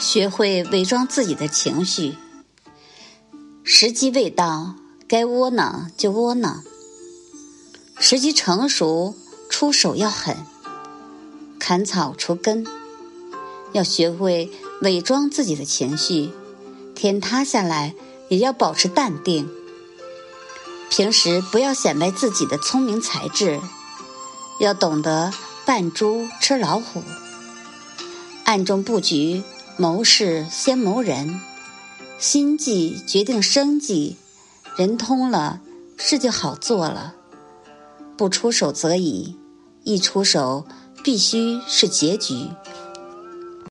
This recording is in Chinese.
学会伪装自己的情绪。时机未到，该窝囊就窝囊；时机成熟，出手要狠，砍草除根。要学会伪装自己的情绪，天塌下来也要保持淡定。平时不要显摆自己的聪明才智，要懂得扮猪吃老虎，暗中布局。谋事先谋人，心计决定生计，人通了，事就好做了。不出手则已，一出手必须是结局。